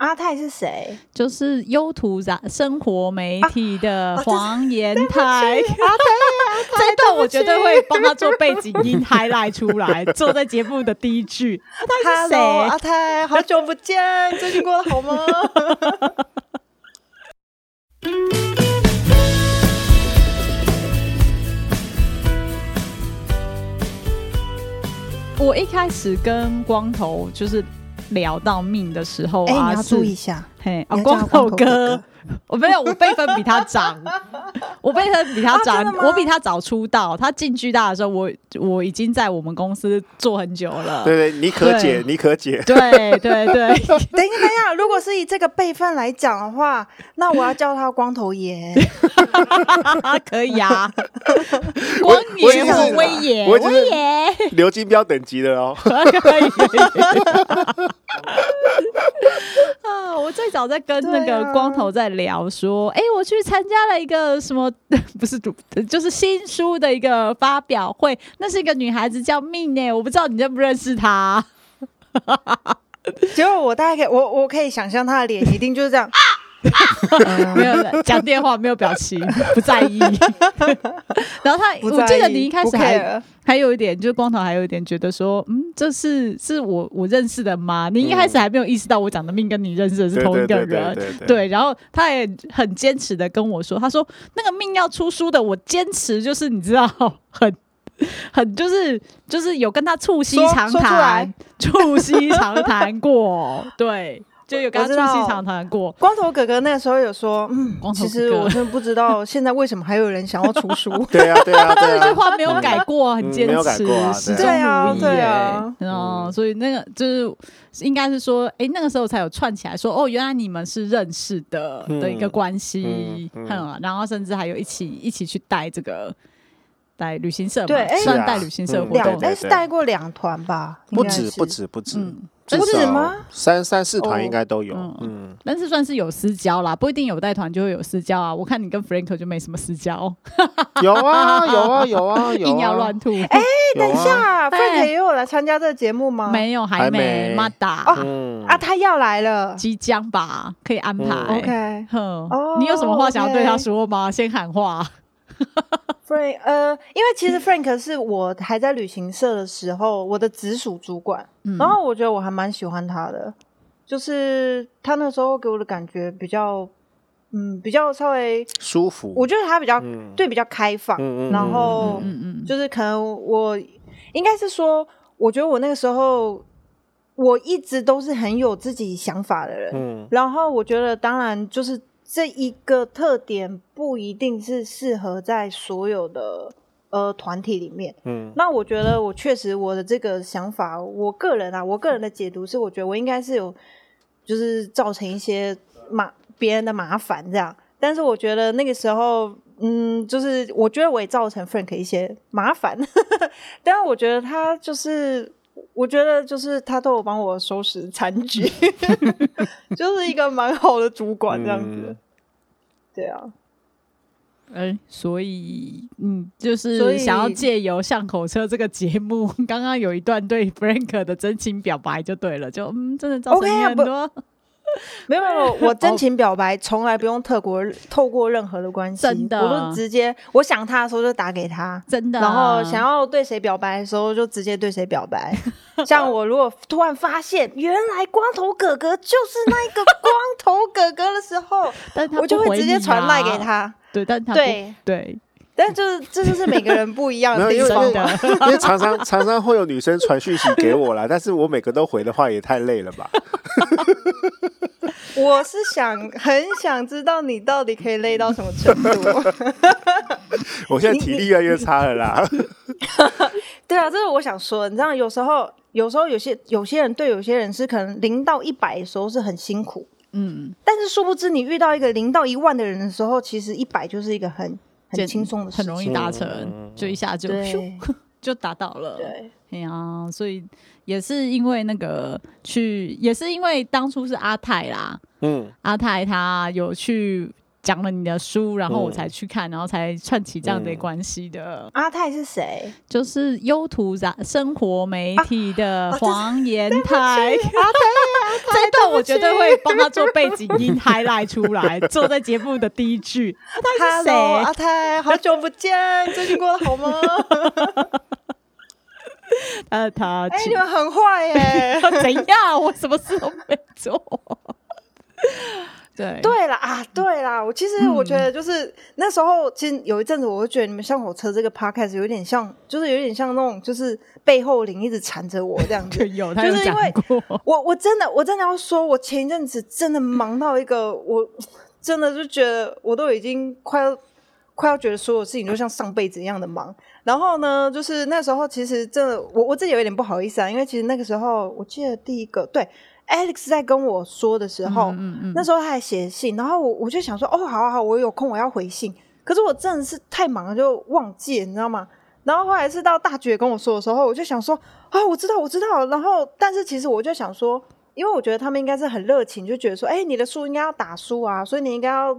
阿泰是谁？就是优图杂生活媒体的黄延泰。阿泰，这一 段我绝对会帮他做背景音 highlight 出来，坐在节目的第一句。阿泰是谁？阿泰，好久不见，最近过得好吗？我一开始跟光头就是聊到命的时候啊，欸、你要注意一下，嘿，啊、光头哥。我没有，我辈分比他长，我辈分比他长，啊、我比他早出道。他进巨大的时候，我我已经在我们公司做很久了。对对，你可解，你可解。对对对，等一下，等一下，如果是以这个辈分来讲的话，那我要叫他光头爷。可以啊，光爷或威爷，威爷，刘金标等级的哦。可以。最早在跟那个光头在聊说，哎、我去参加了一个什么，不是主，就是新书的一个发表会，那是一个女孩子叫 Min，我不知道你认不认识她。结果我大概可以，我我可以想象她的脸一定就是这样。没有讲电话，没有表情，不在意。然后他，我记得你一开始还还有一点，就是光头还有一点觉得说，嗯，这是是我我认识的吗？你一开始还没有意识到我讲的命跟你认识的是同一个人，对。然后他也很坚持的跟我说，他说那个命要出书的，我坚持就是你知道，很很就是就是有跟他促膝长谈，促膝长谈过，对。就有跟他促膝长谈过。光头哥哥那个时候有说，嗯，其实我真的不知道现在为什么还有人想要出书。对啊，对啊，这一句话没有改过，很坚持，始终如一。对啊，嗯，所以那个就是应该是说，哎，那个时候才有串起来说，哦，原来你们是认识的的一个关系，嗯，然后甚至还有一起一起去带这个带旅行社，对，算带旅行社活动，哎，是带过两团吧？不止，不止，不止。不止吗？三三四团应该都有，嗯，嗯，但是算是有私交啦，不一定有带团就会有私交啊。我看你跟 Frank 就没什么私交，有啊，有啊，有啊，硬要乱吐。哎，等一下，Frank 也有来参加这个节目吗？没有，还没。马达哦，啊，他要来了，即将吧，可以安排。OK，哼，你有什么话想要对他说吗？先喊话。Frank，呃，因为其实 Frank 是我还在旅行社的时候，我的直属主管，嗯、然后我觉得我还蛮喜欢他的，就是他那时候给我的感觉比较，嗯，比较稍微舒服。我觉得他比较、嗯、对，比较开放，嗯、然后就是可能我应该是说，我觉得我那个时候我一直都是很有自己想法的人，嗯、然后我觉得当然就是。这一个特点不一定是适合在所有的呃团体里面。嗯，那我觉得我确实我的这个想法，我个人啊，我个人的解读是，我觉得我应该是有就是造成一些麻别人的麻烦这样。但是我觉得那个时候，嗯，就是我觉得我也造成 Frank 一些麻烦。但是我觉得他就是。我觉得就是他都有帮我收拾残局，就是一个蛮好的主管这样子。嗯、对啊，哎、欸，所以嗯，就是想要借由巷口车这个节目，刚刚有一段对 Frank 的真情表白就对了，就嗯，真的造成很多。Okay, 没有没有，我真情表白从来不用透过透过任何的关系，真的，我都直接我想他的时候就打给他，真的。然后想要对谁表白的时候就直接对谁表白。像我如果突然发现原来光头哥哥就是那个光头哥哥的时候，我就会直接传赖给他。对，但他对对。但就是这就是每个人不一样的 地方，因为常常常常会有女生传讯息给我啦，但是我每个都回的话也太累了吧。我是想很想知道你到底可以累到什么程度。我现在体力越来越差了啦。对啊，这是我想说。你知道，有时候有时候有些有些人对有些人是可能零到一百的时候是很辛苦，嗯，但是殊不知你遇到一个零到一万的人的时候，其实一百就是一个很。很轻松的，很容易达成，就一下就就达到了。对，哎呀，所以也是因为那个去，也是因为当初是阿泰啦，嗯，阿泰他有去讲了你的书，然后我才去看，然后才串起这样的关系的。嗯、阿泰是谁？就是优图杂生活媒体的黄延泰。阿泰，这一段我绝对会帮他做背景音 highlight 出来，坐在节目的第一句。阿泰是谁？阿泰，好久不见，最近过得好吗？他，他哎，你们很坏耶！怎样？我什么事都没做。对对啦啊，对啦，我其实我觉得就是、嗯、那时候，其实有一阵子，我就觉得你们像火车这个 podcast 有点像，就是有点像那种，就是背后灵一直缠着我这样子。有，他有。就是因为我我真的我真的要说，我前一阵子真的忙到一个，我 真的就觉得我都已经快要快要觉得所有事情就像上辈子一样的忙。然后呢，就是那时候其实真的我我自己有一点不好意思啊，因为其实那个时候我记得第一个对。Alex 在跟我说的时候，嗯嗯嗯、那时候他还写信，然后我我就想说，哦，好好好，我有空我要回信。可是我真的是太忙了，就忘记了，你知道吗？然后后来是到大绝跟我说的时候，我就想说，啊，我知道，我知道。然后，但是其实我就想说，因为我觉得他们应该是很热情，就觉得说，哎，你的书应该要打书啊，所以你应该要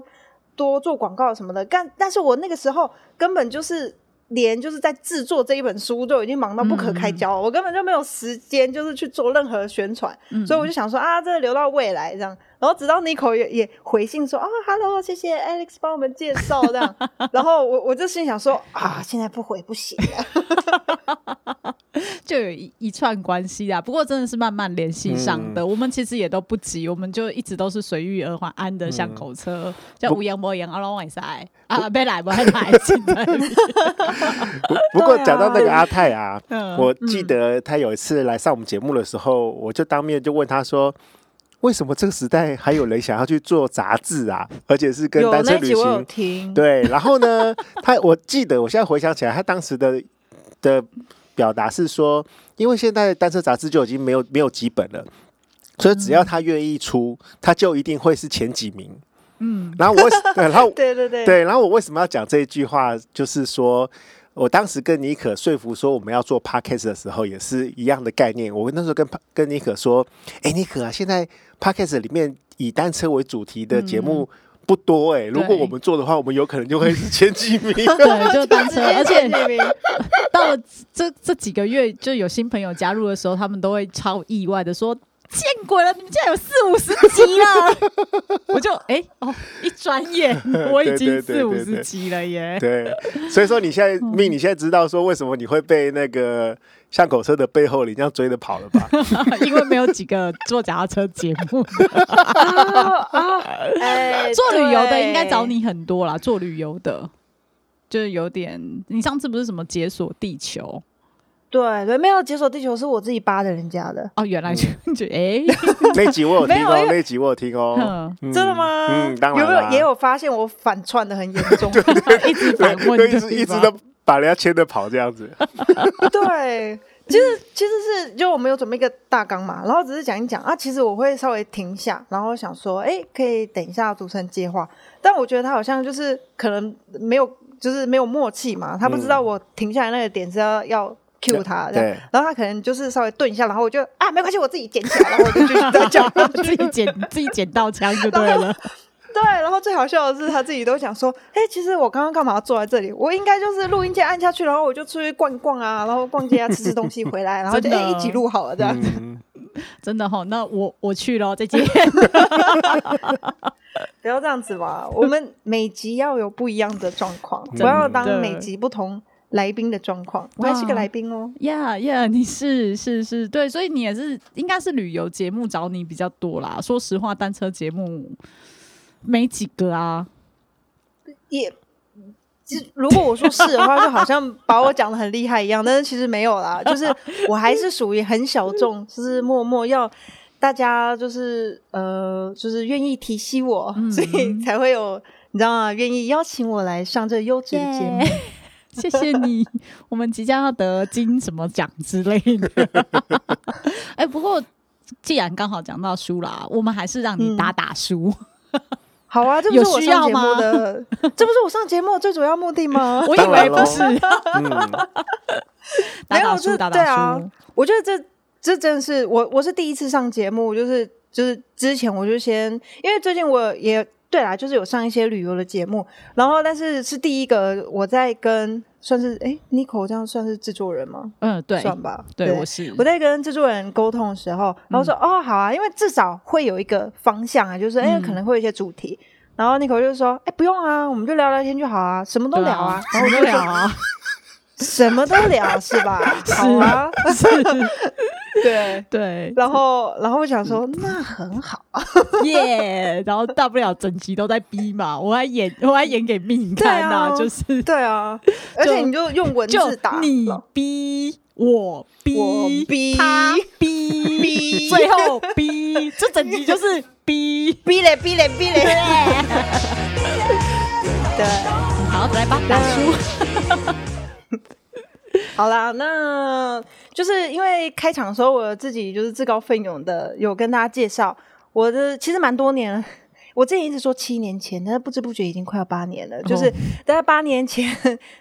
多做广告什么的。但但是我那个时候根本就是。连就是在制作这一本书都已经忙到不可开交，嗯、我根本就没有时间，就是去做任何宣传，嗯、所以我就想说啊，这个留到未来这样。然后直到 Nico 也也回信说啊，Hello，谢谢 Alex 帮我们介绍这样。然后我我就心想说啊，现在不回不行啊，就有一一串关系啊。不过真的是慢慢联系上的，嗯、我们其实也都不急，我们就一直都是随遇而安，安的像口车，嗯、叫无言无言，阿龙晚赛啊，别来不来，不过讲到那个阿泰啊，嗯、我记得他有一次来上我们节目的时候，我就当面就问他说。为什么这个时代还有人想要去做杂志啊？而且是跟单车旅行？对，然后呢，他我记得，我现在回想起来，他当时的的表达是说，因为现在单车杂志就已经没有没有几本了，所以只要他愿意出，他就一定会是前几名。嗯，然后我，然后 对对对对，然后我为什么要讲这一句话？就是说。我当时跟妮可说服说我们要做 podcast 的时候，也是一样的概念。我那时候跟跟妮可说：“哎、欸，妮可啊，现在 podcast 里面以单车为主题的节目不多哎、欸，嗯、如果我们做的话，我们有可能就会是前几名。对，就单车，而且到了这这几个月，就有新朋友加入的时候，他们都会超意外的说。”见鬼了！你们竟然有四五十集了，我就哎、欸、哦，一转眼 我已经四五十集了耶。对，所以说你现在命，你现在知道说为什么你会被那个巷口车的背后你这样追着跑了吧？因为没有几个坐脚踏车节目。哎，做旅游的应该找你很多啦，做旅游的就是有点，你上次不是什么解锁地球？对对，没有解锁地球是我自己扒的人家的哦，原来就 就哎，那集我有听哦，那集我有听哦，真的吗？嗯，当然有没有也有发现我反串的很严重，一直反问，一直一直都把人家牵着跑这样子。对，其实其实是就我们有准备一个大纲嘛，然后只是讲一讲啊，其实我会稍微停下，然后想说，哎，可以等一下主持人接话，但我觉得他好像就是可能没有，就是没有默契嘛，他不知道我停下来那个点是要要。Q 他，对，然后他可能就是稍微顿一下，然后我就啊，没关系，我自己捡起来，然后我就继续在讲，自己捡 自己捡到枪就对了。对，然后最好笑的是他自己都想说，哎，其实我刚刚干嘛要坐在这里？我应该就是录音键按下去，然后我就出去逛一逛啊，然后逛街啊，吃吃东西回来，然后就一起录好了这样。真的哈，那我我去了，再见。不要这样子吧，我们每集要有不一样的状况，不要当每集不同。来宾的状况，我还是个来宾哦。呀呀，你是是是，对，所以你也是应该是旅游节目找你比较多啦。说实话，单车节目没几个啊。也，其实如果我说是的话，就好像把我讲的很厉害一样，但是其实没有啦。就是我还是属于很小众，就是默默要大家就是呃，就是愿意提携我，嗯、所以才会有你知道吗？愿意邀请我来上这优质的节目。谢谢你，我们即将要得金什么奖之类的。哎、欸，不过既然刚好讲到书啦，我们还是让你打打书。嗯、好啊，这不是我上节目的，这不是我上节目的最主要目的吗？我以为不是。打打书，打打书。啊、我觉得这这真的是我，我是第一次上节目，就是就是之前我就先，因为最近我也。对啦，就是有上一些旅游的节目，然后但是是第一个我在跟算是哎，Nico 这样算是制作人吗？嗯，对，算吧。对，对我是我在跟制作人沟通的时候，然后说、嗯、哦好啊，因为至少会有一个方向啊，就是哎、嗯、可能会有一些主题，然后 Nico 就说哎不用啊，我们就聊聊天就好啊，什么都聊啊，然后我就聊啊。什么都聊是吧？是好啊，是，对对。然后，然后我想说，那很好，耶。然后大不了整集都在逼嘛，我还演，我还演给命看呐，就是对啊。而且你就用文字打，你逼我逼我逼他逼，最后逼，这整集就是逼逼嘞逼嘞逼嘞。对，好，来吧，打书。好啦，那就是因为开场的时候我自己就是自告奋勇的有跟大家介绍我的，其实蛮多年了。我之前一直说七年前，但是不知不觉已经快要八年了。就是大概八年前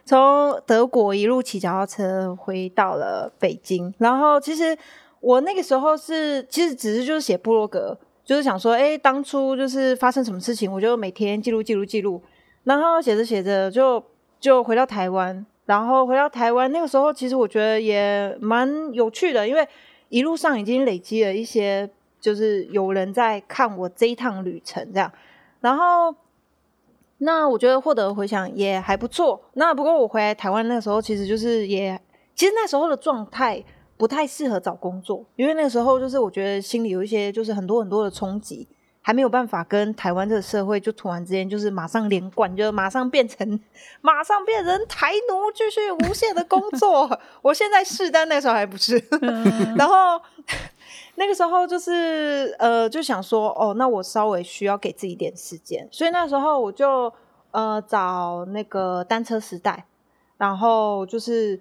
从德国一路骑脚踏车回到了北京，然后其实我那个时候是其实只是就是写部落格，就是想说，哎，当初就是发生什么事情，我就每天记录记录记录，然后写着写着就就回到台湾。然后回到台湾，那个时候其实我觉得也蛮有趣的，因为一路上已经累积了一些，就是有人在看我这一趟旅程这样。然后，那我觉得获得回响也还不错。那不过我回来台湾那个时候，其实就是也，其实那时候的状态不太适合找工作，因为那个时候就是我觉得心里有一些就是很多很多的冲击。还没有办法跟台湾这个社会就突然之间就是马上连贯，就马上变成马上变成台奴，继续无限的工作。我现在是，但那个时候还不是。然后那个时候就是呃，就想说哦，那我稍微需要给自己一点时间，所以那时候我就呃找那个单车时代，然后就是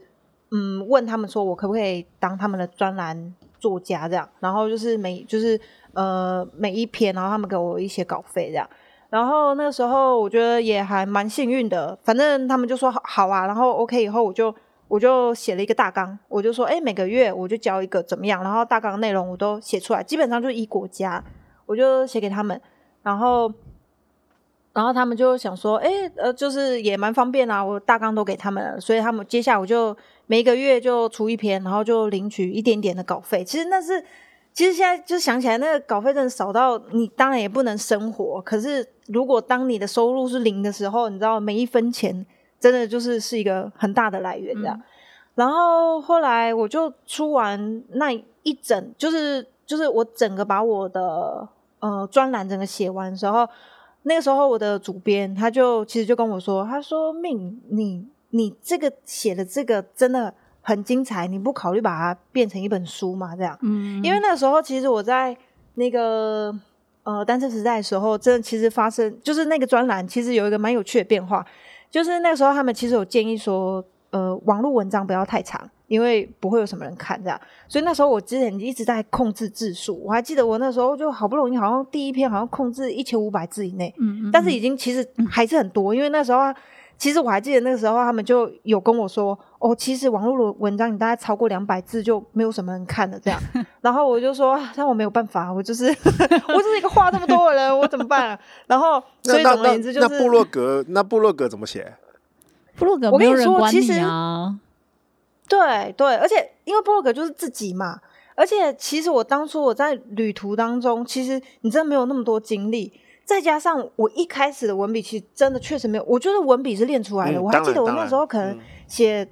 嗯问他们说我可不可以当他们的专栏作家这样，然后就是每就是。呃，每一篇，然后他们给我一些稿费这样，然后那个时候我觉得也还蛮幸运的，反正他们就说好啊，然后 OK 以后我就我就写了一个大纲，我就说哎，每个月我就交一个怎么样，然后大纲内容我都写出来，基本上就一国家，我就写给他们，然后然后他们就想说哎，呃，就是也蛮方便啊，我大纲都给他们了，所以他们接下来我就每个月就出一篇，然后就领取一点点的稿费，其实那是。其实现在就想起来，那个稿费真的少到你当然也不能生活。可是如果当你的收入是零的时候，你知道每一分钱真的就是是一个很大的来源这样。嗯、然后后来我就出完那一整，就是就是我整个把我的呃专栏整个写完的时候，那个时候我的主编他就其实就跟我说，他说：“命你你这个写的这个真的。”很精彩，你不考虑把它变成一本书吗？这样，嗯，因为那时候其实我在那个呃单车时代的时候，真的其实发生就是那个专栏其实有一个蛮有趣的变化，就是那个时候他们其实有建议说，呃，网络文章不要太长，因为不会有什么人看这样，所以那时候我之前一直在控制字数，我还记得我那时候就好不容易好像第一篇好像控制一千五百字以内，嗯，嗯，但是已经其实还是很多，因为那时候。其实我还记得那个时候，他们就有跟我说：“哦，其实网络的文章你大概超过两百字就没有什么人看了。”这样，然后我就说：“但我没有办法，我就是 我就是一个话这么多的人，我怎么办啊？”然后，所以总而言之就是那部落格，那部落格怎么写？部落格，我跟你说，其实对对，而且因为部落格就是自己嘛，而且其实我当初我在旅途当中，其实你真的没有那么多精力。再加上我一开始的文笔，其实真的确实没有，我觉得文笔是练出来的。嗯、我还记得我那时候可能写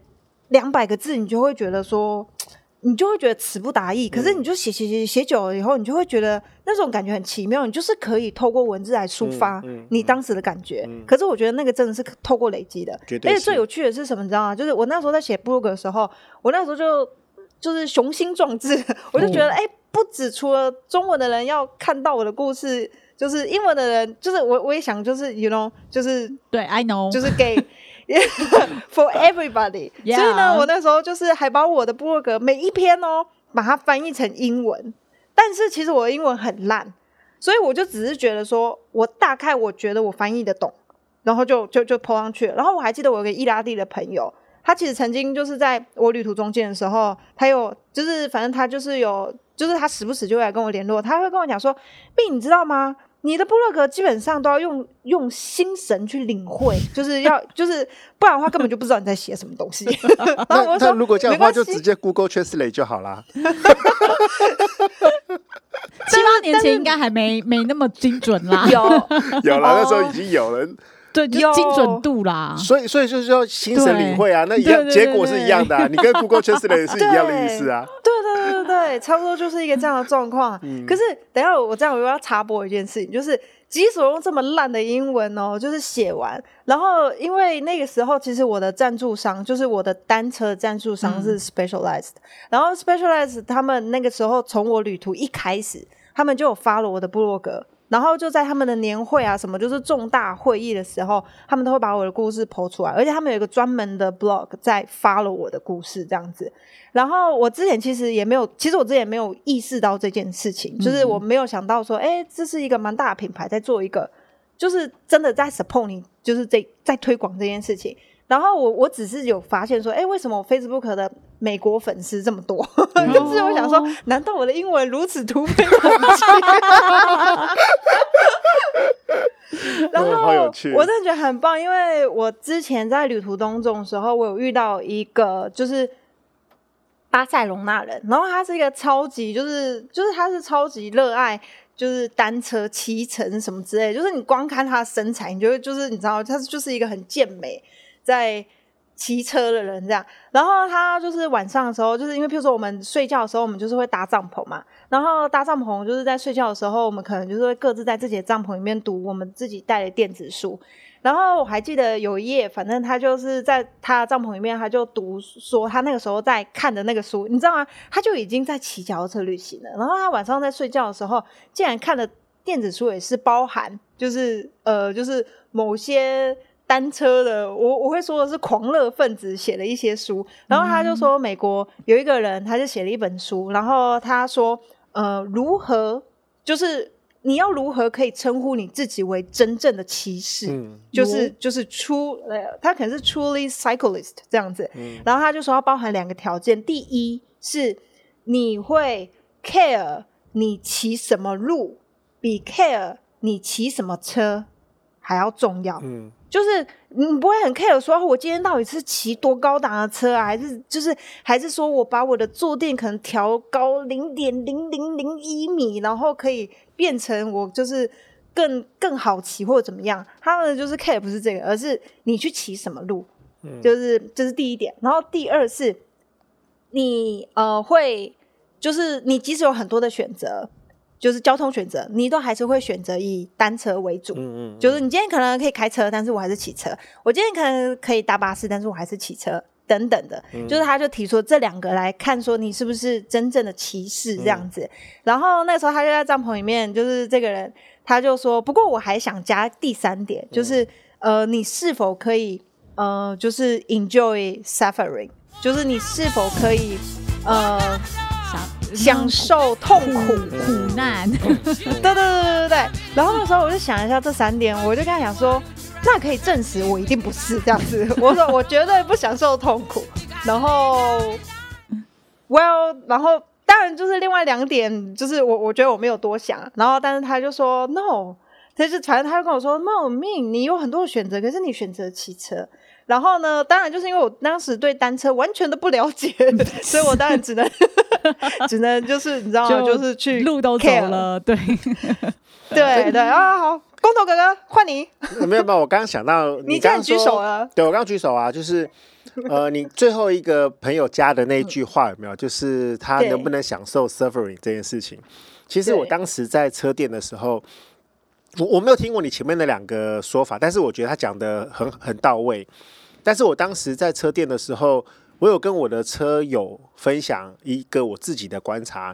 两百个字，你就会觉得说，你就会觉得词不达意。可是你就写写写写久了以后，你就会觉得那种感觉很奇妙。你就是可以透过文字来抒发你当时的感觉。可是我觉得那个真的是透过累积的。而且最有趣的是什么？你知道吗？就是我那时候在写部落格的时候，我那时候就就是雄心壮志，我就觉得哎、嗯欸，不止除了中文的人要看到我的故事。就是英文的人，就是我，我也想，就是 you know，就是对，I know，就是给 for everybody。所以呢，我那时候就是还把我的部落格每一篇哦，把它翻译成英文。但是其实我的英文很烂，所以我就只是觉得说，我大概我觉得我翻译的懂，然后就就就 po 上去了。然后我还记得我有个意大利的朋友，他其实曾经就是在我旅途中间的时候，他有就是反正他就是有，就是他时不时就会来跟我联络，他会跟我讲说：“病，你知道吗？”你的部落格基本上都要用用心神去领会，就是要就是不然的话根本就不知道你在写什么东西。然后我说，那如果这样的话，就直接 Google Translate 就好啦。七八年前应该还没没那么精准啦，有有了，那时候已经有了。对，就精准度啦，所以所以就是要心神领会啊，那一样结果是一样的，啊，你跟 Google Translate 是一样的意思啊。对对对对对，差不多就是一个这样的状况。嗯、可是等一下我这样我又要插播一件事情，就是即使用这么烂的英文哦，就是写完，然后因为那个时候其实我的赞助商就是我的单车赞助商是 Specialized，、嗯、然后 Specialized 他们那个时候从我旅途一开始，他们就有 follow 我的部落格。然后就在他们的年会啊，什么就是重大会议的时候，他们都会把我的故事 po 出来，而且他们有一个专门的 blog 在 follow 我的故事这样子。然后我之前其实也没有，其实我之前也没有意识到这件事情，就是我没有想到说，哎，这是一个蛮大的品牌在做一个，就是真的在 support 你，就是在在推广这件事情。然后我我只是有发现说，哎，为什么我 Facebook 的美国粉丝这么多？嗯、就是我想说，难道我的英文如此突飞猛进？然后我真的觉得很棒，因为我之前在旅途当中的时候，我有遇到一个就是巴塞隆纳人，然后他是一个超级就是就是他是超级热爱就是单车骑乘什么之类，就是你光看他的身材，你就会就是你知道他就是一个很健美。在骑车的人这样，然后他就是晚上的时候，就是因为譬如说我们睡觉的时候，我们就是会搭帐篷嘛，然后搭帐篷就是在睡觉的时候，我们可能就是会各自在自己的帐篷里面读我们自己带的电子书。然后我还记得有一夜，反正他就是在他的帐篷里面，他就读说他那个时候在看的那个书，你知道吗？他就已经在骑脚踏车旅行了。然后他晚上在睡觉的时候，竟然看的电子书也是包含，就是呃，就是某些。单车的，我我会说的是狂热分子写了一些书，然后他就说美国有一个人，他就写了一本书，然后他说，呃，如何就是你要如何可以称呼你自己为真正的骑士，嗯、就是就是 true，呃，他可能是 truly cyclist 这样子，嗯、然后他就说要包含两个条件，第一是你会 care 你骑什么路，比 care 你骑什么车还要重要，嗯就是你不会很 care 说，我今天到底是骑多高档的车啊，还是就是还是说我把我的坐垫可能调高零点零零零一米，然后可以变成我就是更更好骑或者怎么样？他们就是 care 不是这个，而是你去骑什么路，嗯、就是这、就是第一点。然后第二是，你呃会就是你即使有很多的选择。就是交通选择，你都还是会选择以单车为主。嗯嗯，嗯，就是你今天可能可以开车，但是我还是骑车。我今天可能可以搭巴士，但是我还是骑车，等等的。嗯、就是他就提出这两个来看，说你是不是真正的骑士这样子。嗯、然后那时候他就在帐篷里面，就是这个人他就说，不过我还想加第三点，就是、嗯、呃，你是否可以呃，就是 enjoy suffering，就是你是否可以呃。享受痛苦苦难，对对对对对对。然后那时候我就想一下这三点，我就跟他讲说，那可以证实我一定不是这样子。我说我绝对不享受痛苦。然后，Well，然后当然就是另外两点，就是我我觉得我没有多想。然后但是他就说 No，他就反正他就跟我说 No，me，你有很多的选择，可是你选择骑车。然后呢，当然就是因为我当时对单车完全都不了解，所以我当然只能 只能就是你知道吗？就，就是去路都走了，对 对对啊！好，光头哥哥换你。没有没有，我刚刚想到你刚刚举手了，对我刚刚举手啊，就是呃，你最后一个朋友加的那句话有没有？就是他能不能享受 suffering 这件事情？其实我当时在车店的时候，我我没有听过你前面的两个说法，但是我觉得他讲的很很到位。但是我当时在车店的时候，我有跟我的车友分享一个我自己的观察。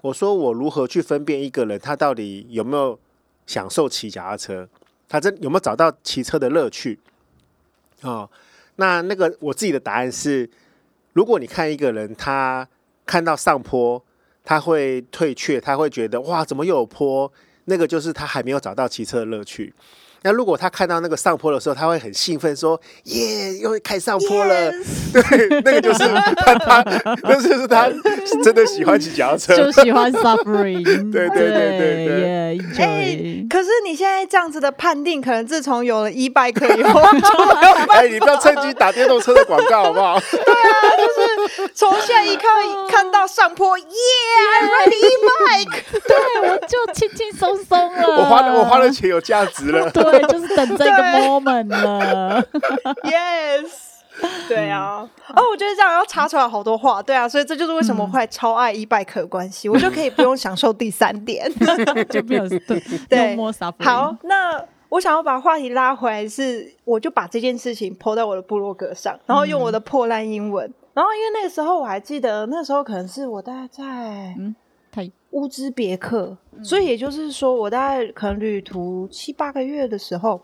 我说我如何去分辨一个人他到底有没有享受骑脚踏车，他真有没有找到骑车的乐趣？哦，那那个我自己的答案是，如果你看一个人，他看到上坡，他会退却，他会觉得哇，怎么又有坡？那个就是他还没有找到骑车的乐趣。那如果他看到那个上坡的时候，他会很兴奋，说：“耶，又会开上坡了。”对，那个就是他，他，那就是他真的喜欢骑脚踏车，就喜欢 suffering。对对对对对。哎、欸，可是你现在这样子的判定，可能自从有了 e bike 以后，哎，你不要趁机打电动车的广告好不好？对啊，就是 从下一看看到上坡，耶，ready e bike，对，我就轻轻松松了。我花我花的钱有价值了。对，就是等这个 moment 了。Yes，对啊。哦，我觉得这样要插出来好多话。对啊，所以这就是为什么我会超爱 e bike 的关系，我就可以不用享受第三点，就没有对。对，好，那我想要把话题拉回来，是我就把这件事情 po 在我的部落格上，然后用我的破烂英文，然后因为那个时候我还记得，那时候可能是我大概在嗯。乌兹别克，所以也就是说，我大概可能旅途七八个月的时候，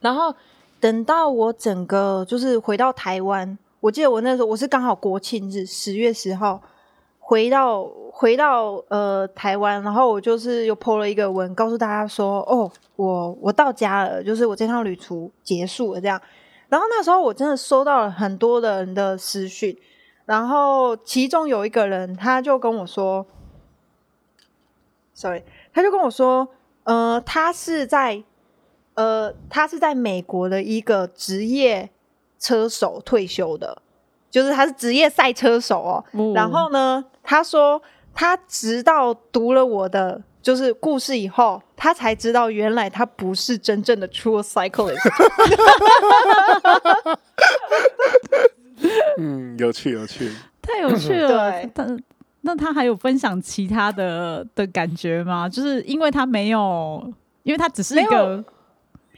然后等到我整个就是回到台湾，我记得我那时候我是刚好国庆日十月十号回到回到呃台湾，然后我就是又 po 了一个文，告诉大家说，哦，我我到家了，就是我这趟旅途结束了这样。然后那时候我真的收到了很多的人的私讯，然后其中有一个人他就跟我说。Sorry，他就跟我说，呃，他是在，呃，他是在美国的一个职业车手退休的，就是他是职业赛车手哦。嗯、然后呢，他说他直到读了我的就是故事以后，他才知道原来他不是真正的 true cyclist。嗯，有趣，有趣，太有趣了。对。那他还有分享其他的的感觉吗？就是因为他没有，因为他只是一个，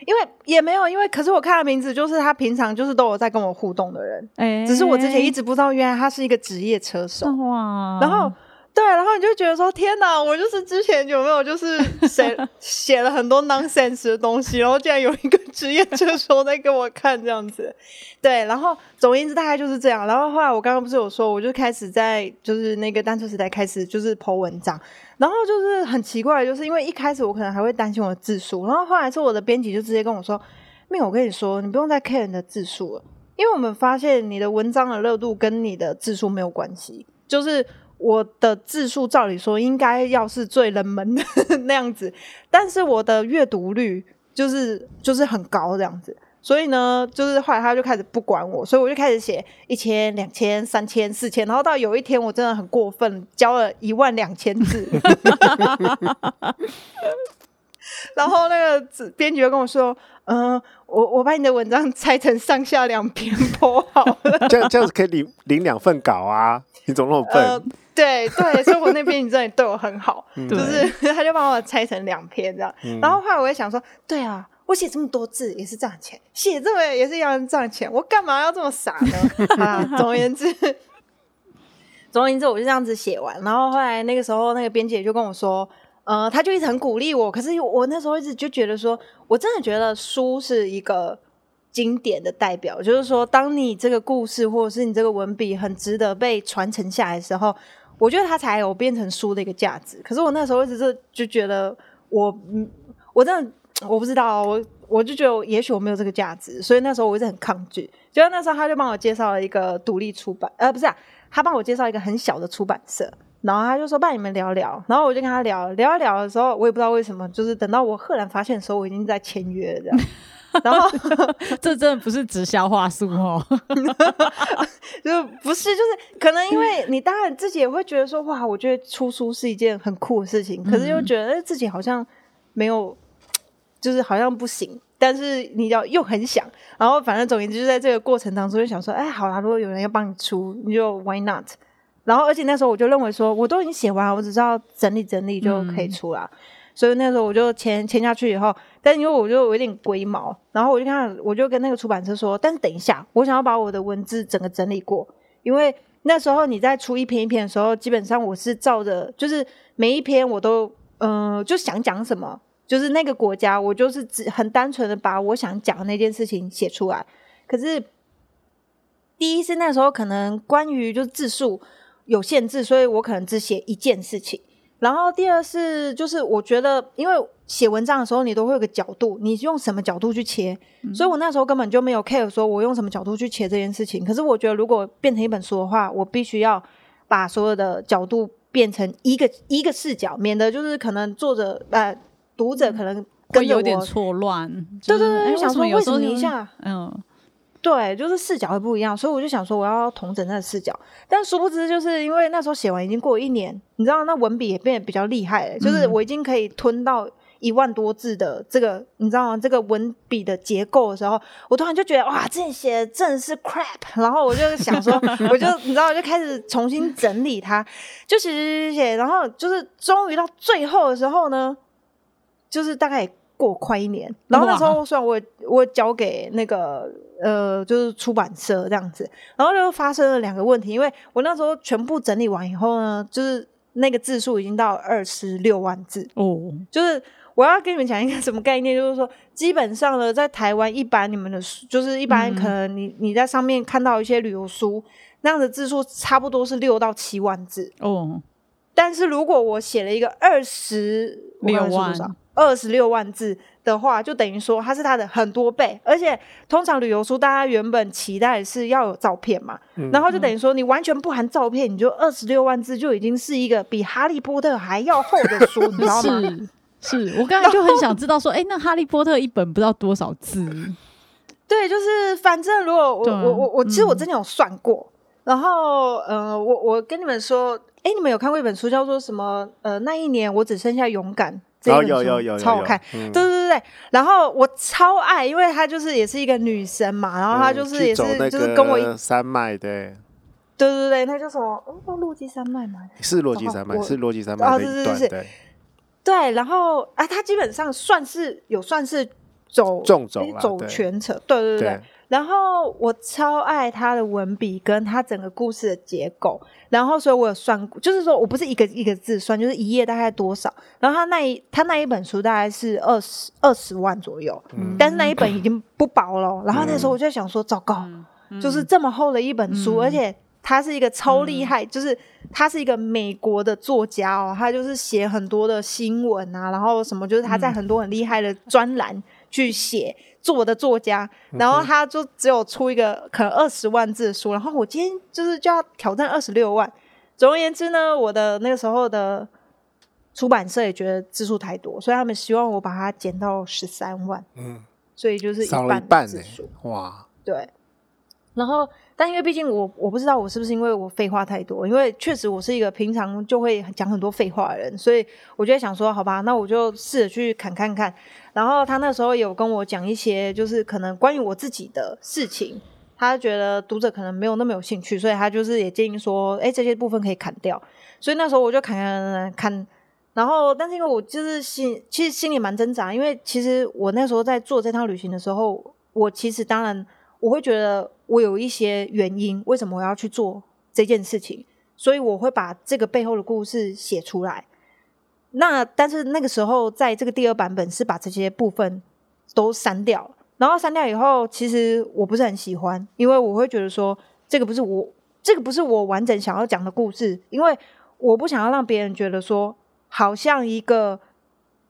因为也没有，因为可是我看他名字，就是他平常就是都有在跟我互动的人，哎、欸，只是我之前一直不知道，原来他是一个职业车手，哇，然后。对，然后你就觉得说，天哪，我就是之前有没有就是写 写了很多 nonsense 的东西，然后竟然有一个职业车手在给我看这样子，对，然后总而言之大概就是这样。然后后来我刚刚不是有说，我就开始在就是那个单车时代开始就是 po 文章，然后就是很奇怪，就是因为一开始我可能还会担心我的字数，然后后来是我的编辑就直接跟我说，没有，我跟你说，你不用再 care 你的字数了，因为我们发现你的文章的热度跟你的字数没有关系，就是。我的字数照理说应该要是最冷门的 那样子，但是我的阅读率就是就是很高这样子，所以呢，就是后来他就开始不管我，所以我就开始写一千、两千、三千、四千，然后到有一天我真的很过分，交了一万两千字，然后那个编辑就跟我说：“嗯、呃，我我把你的文章拆成上下两篇播好了，这样这样子可以领领两份稿啊，你怎么那么笨？”呃对对，所以我那边你真的对我很好，就是他就帮我拆成两篇这样。嗯、然后后来我也想说，对啊，我写这么多字也是赚钱，写这么也是要赚钱，我干嘛要这么傻呢？啊，总而言之，总而言之，我就这样子写完。然后后来那个时候，那个编辑就跟我说，呃，他就一直很鼓励我。可是我那时候一直就觉得说，我真的觉得书是一个经典的代表，就是说，当你这个故事或者是你这个文笔很值得被传承下来的时候。我觉得它才有变成书的一个价值，可是我那时候一直是就觉得我，嗯，我真的我不知道，我我就觉得也许我没有这个价值，所以那时候我一直很抗拒。结果那时候他就帮我介绍了一个独立出版，呃，不是，他帮我介绍一个很小的出版社，然后他就说帮你们聊聊，然后我就跟他聊聊一聊的时候，我也不知道为什么，就是等到我赫然发现的时候，我已经在签约了这样。然后 这真的不是直销话术哦，就不是，就是可能因为你当然自己也会觉得说哇，我觉得出书是一件很酷的事情，可是又觉得自己好像没有，就是好像不行，但是你要又很想，然后反正总言之，就在这个过程当中就想说，哎，好啦，如果有人要帮你出，你就 Why not？然后而且那时候我就认为说，我都已经写完了，我只知道整理整理就可以出了。嗯所以那时候我就签签下去以后，但因为我就有点龟毛，然后我就看，我就跟那个出版社说，但是等一下，我想要把我的文字整个整理过，因为那时候你在出一篇一篇的时候，基本上我是照着，就是每一篇我都，嗯、呃，就想讲什么，就是那个国家，我就是只很单纯的把我想讲的那件事情写出来。可是第一是那时候可能关于就是字数有限制，所以我可能只写一件事情。然后第二是，就是我觉得，因为写文章的时候，你都会有个角度，你用什么角度去切，嗯、所以我那时候根本就没有 care 说我用什么角度去切这件事情。可是我觉得，如果变成一本书的话，我必须要把所有的角度变成一个一个视角，免得就是可能作者呃读者可能跟会有点错乱。对对对，就想说为什么一下嗯。对，就是视角会不一样，所以我就想说我要同整那个视角，但殊不知就是因为那时候写完已经过了一年，你知道那文笔也变得比较厉害了，就是我已经可以吞到一万多字的这个，你知道吗？这个文笔的结构的时候，我突然就觉得哇，这写的真的是 crap，然后我就想说，我就你知道，我就开始重新整理它，就写写写写，然后就是终于到最后的时候呢，就是大概。过快一年，然后那时候虽然我我交给那个呃，就是出版社这样子，然后就发生了两个问题，因为我那时候全部整理完以后呢，就是那个字数已经到二十六万字。哦，就是我要跟你们讲一个什么概念，就是说基本上呢，在台湾一般你们的书，就是一般可能你你在上面看到一些旅游书那样的字数，差不多是六到七万字。哦，但是如果我写了一个二十六万。二十六万字的话，就等于说它是它的很多倍，而且通常旅游书大家原本期待是要有照片嘛，嗯、然后就等于说你完全不含照片，你就二十六万字就已经是一个比哈利波特还要厚的书，你知道吗？是，是我刚才就很想知道说，哎、欸，那哈利波特一本不知道多少字？对，就是反正如果我我我我其实我真的有算过，嗯、然后呃，我我跟你们说，哎、欸，你们有看过一本书叫做什么？呃，那一年我只剩下勇敢。有有有有超好看，对对对对，然后我超爱，因为她就是也是一个女生嘛，然后她就是也是就是跟我一山脉的，对对对，那叫什么？哦，落基山脉吗？是落基山脉，是落基山脉的一段，对。对，然后啊，她基本上算是有算是走重走走全程，对对。对。然后我超爱他的文笔跟他整个故事的结构，然后所以我有算过，就是说我不是一个一个字算，就是一页大概多少。然后他那一他那一本书大概是二十二十万左右，嗯、但是那一本已经不薄了。然后那时候我就想说，糟糕，嗯、就是这么厚的一本书，嗯、而且他是一个超厉害，嗯、就是他是一个美国的作家哦，他就是写很多的新闻啊，然后什么就是他在很多很厉害的专栏去写。做的作家，然后他就只有出一个可能二十万字的书，然后我今天就是就要挑战二十六万。总而言之呢，我的那个时候的出版社也觉得字数太多，所以他们希望我把它减到十三万。嗯，所以就是一半字数。哇，对。然后，但因为毕竟我我不知道我是不是因为我废话太多，因为确实我是一个平常就会讲很多废话的人，所以我就想说，好吧，那我就试着去砍看看。然后他那时候有跟我讲一些，就是可能关于我自己的事情，他觉得读者可能没有那么有兴趣，所以他就是也建议说，哎，这些部分可以砍掉。所以那时候我就砍砍砍，然后但是因为我就是心其实心里蛮挣扎，因为其实我那时候在做这趟旅行的时候，我其实当然我会觉得我有一些原因，为什么我要去做这件事情，所以我会把这个背后的故事写出来。那但是那个时候，在这个第二版本是把这些部分都删掉，然后删掉以后，其实我不是很喜欢，因为我会觉得说，这个不是我，这个不是我完整想要讲的故事，因为我不想要让别人觉得说，好像一个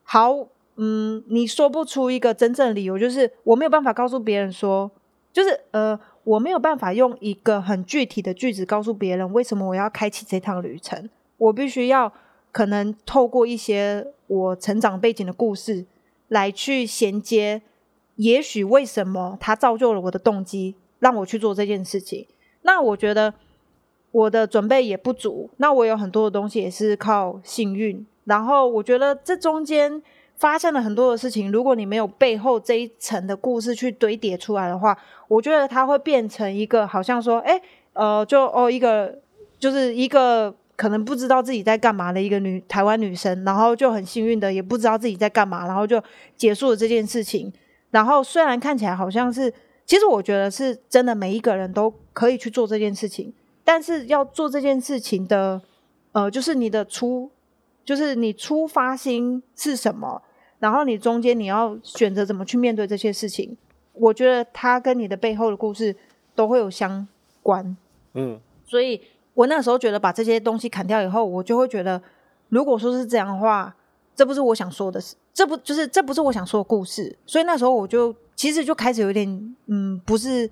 好，嗯，你说不出一个真正的理由，就是我没有办法告诉别人说，就是呃，我没有办法用一个很具体的句子告诉别人为什么我要开启这趟旅程，我必须要。可能透过一些我成长背景的故事来去衔接，也许为什么它造就了我的动机，让我去做这件事情。那我觉得我的准备也不足，那我有很多的东西也是靠幸运。然后我觉得这中间发生了很多的事情，如果你没有背后这一层的故事去堆叠出来的话，我觉得它会变成一个好像说，哎，呃，就哦一个就是一个。可能不知道自己在干嘛的一个女台湾女生，然后就很幸运的也不知道自己在干嘛，然后就结束了这件事情。然后虽然看起来好像是，其实我觉得是真的，每一个人都可以去做这件事情。但是要做这件事情的，呃，就是你的出，就是你出发心是什么，然后你中间你要选择怎么去面对这些事情。我觉得它跟你的背后的故事都会有相关。嗯，所以。我那时候觉得把这些东西砍掉以后，我就会觉得如果说是这样的话，这不是我想说的事，这不就是这不是我想说的故事。所以那时候我就其实就开始有点嗯，不是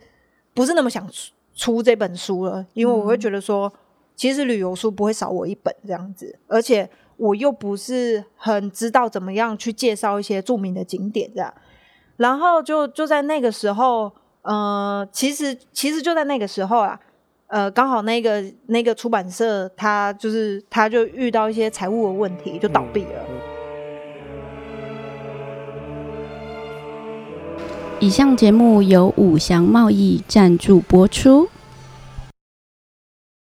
不是那么想出出这本书了，因为我会觉得说，其实旅游书不会少我一本这样子，而且我又不是很知道怎么样去介绍一些著名的景点这样。然后就就在那个时候，呃，其实其实就在那个时候啊。呃，刚好那个那个出版社，他就是他就遇到一些财务的问题，就倒闭了。以上节目由五祥贸易赞助播出。